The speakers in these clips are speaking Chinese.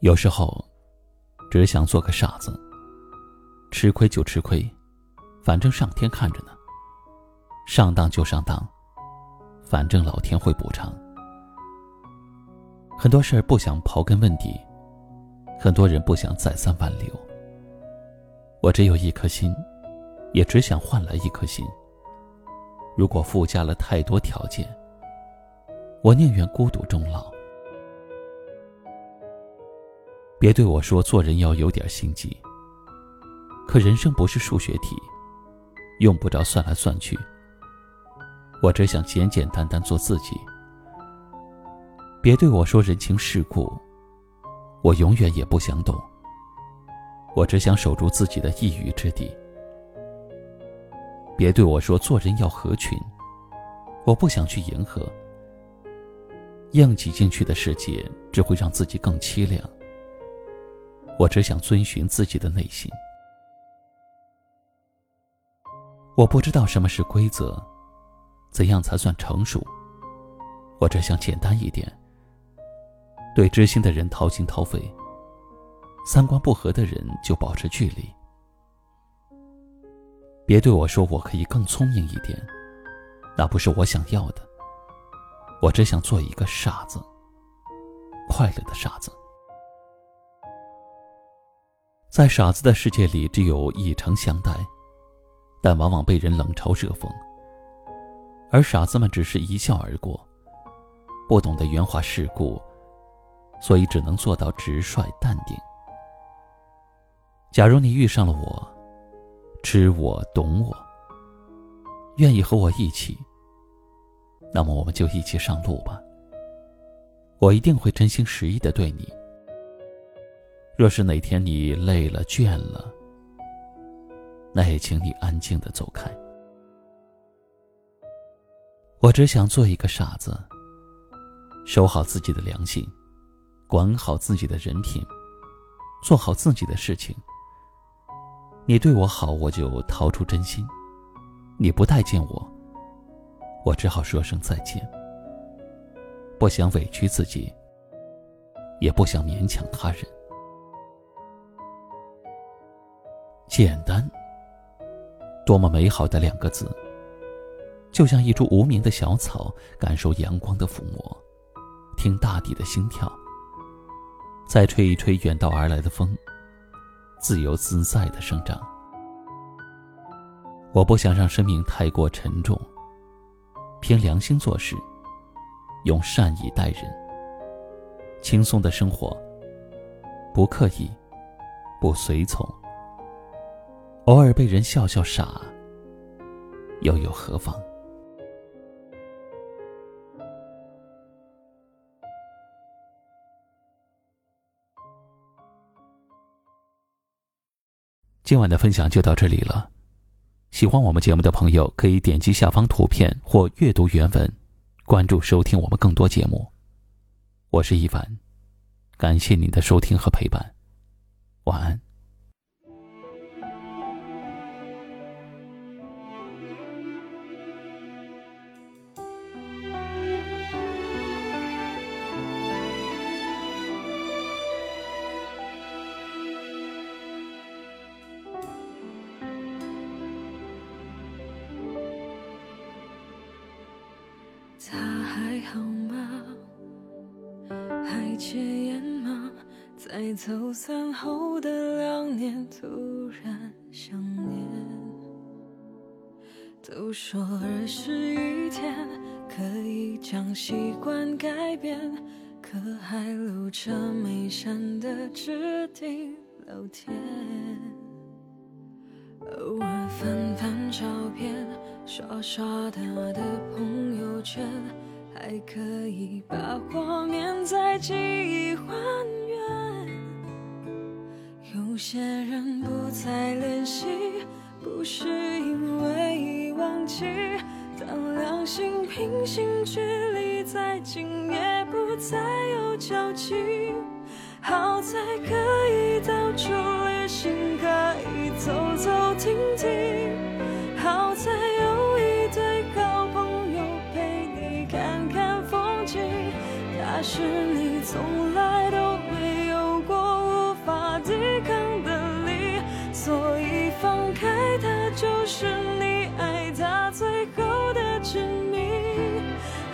有时候，只想做个傻子。吃亏就吃亏，反正上天看着呢。上当就上当，反正老天会补偿。很多事儿不想刨根问底，很多人不想再三挽留。我只有一颗心，也只想换来一颗心。如果附加了太多条件，我宁愿孤独终老。别对我说做人要有点心机。可人生不是数学题，用不着算来算去。我只想简简单单做自己。别对我说人情世故，我永远也不想懂。我只想守住自己的一隅之地。别对我说做人要合群，我不想去迎合。硬挤进去的世界只会让自己更凄凉。我只想遵循自己的内心。我不知道什么是规则，怎样才算成熟。我只想简单一点，对知心的人掏心掏肺，三观不合的人就保持距离。别对我说我可以更聪明一点，那不是我想要的。我只想做一个傻子，快乐的傻子。在傻子的世界里，只有以诚相待，但往往被人冷嘲热讽。而傻子们只是一笑而过，不懂得圆滑世故，所以只能做到直率淡定。假如你遇上了我，知我懂我，愿意和我一起，那么我们就一起上路吧。我一定会真心实意的对你。若是哪天你累了倦了，那也请你安静的走开。我只想做一个傻子，守好自己的良心，管好自己的人品，做好自己的事情。你对我好，我就掏出真心；你不待见我，我只好说声再见。不想委屈自己，也不想勉强他人。简单，多么美好的两个字！就像一株无名的小草，感受阳光的抚摸，听大地的心跳，再吹一吹远道而来的风，自由自在的生长。我不想让生命太过沉重，凭良心做事，用善意待人，轻松的生活，不刻意，不随从。偶尔被人笑笑傻，又有何妨？今晚的分享就到这里了。喜欢我们节目的朋友，可以点击下方图片或阅读原文，关注收听我们更多节目。我是一凡，感谢您的收听和陪伴，晚安。还好吗？还戒烟吗？在走散后的两年，突然想念。都说二十一天可以将习惯改变，可还留着没删的置顶聊天。偶尔翻翻照片，刷刷他的朋友圈，还可以把画面在记忆还原。有些人不再联系，不是因为忘记，当两心平行距离再近，也不再有交集。好在可以爱他就是你爱他最后的证明。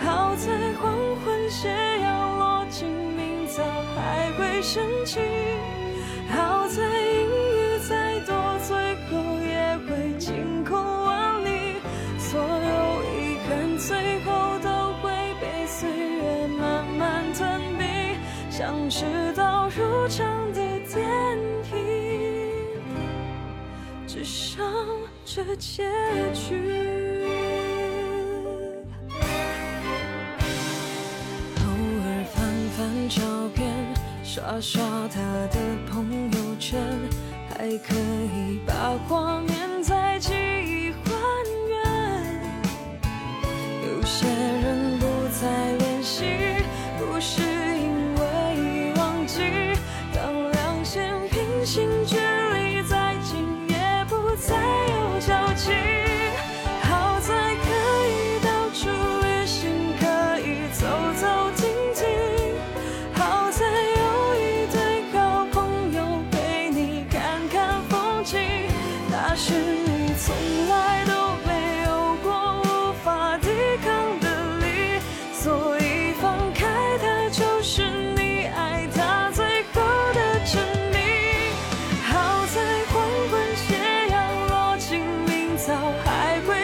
好在黄昏斜阳落尽，明早还会升起。好在阴雨再多，最后也会晴空万里。所有遗憾最后都会被岁月慢慢吞并，像迟到入场只剩这结局。偶尔翻翻照片，刷刷他的朋友圈，还可以把光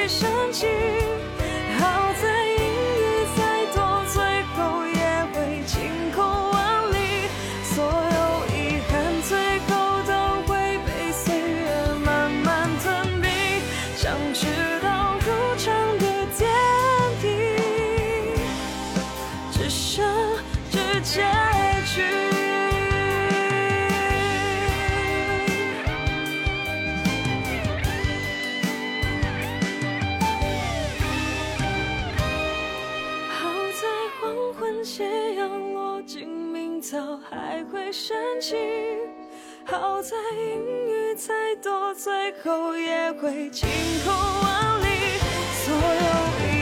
升起。早还会生起。好在阴雨再多，最后也会晴空万里。所有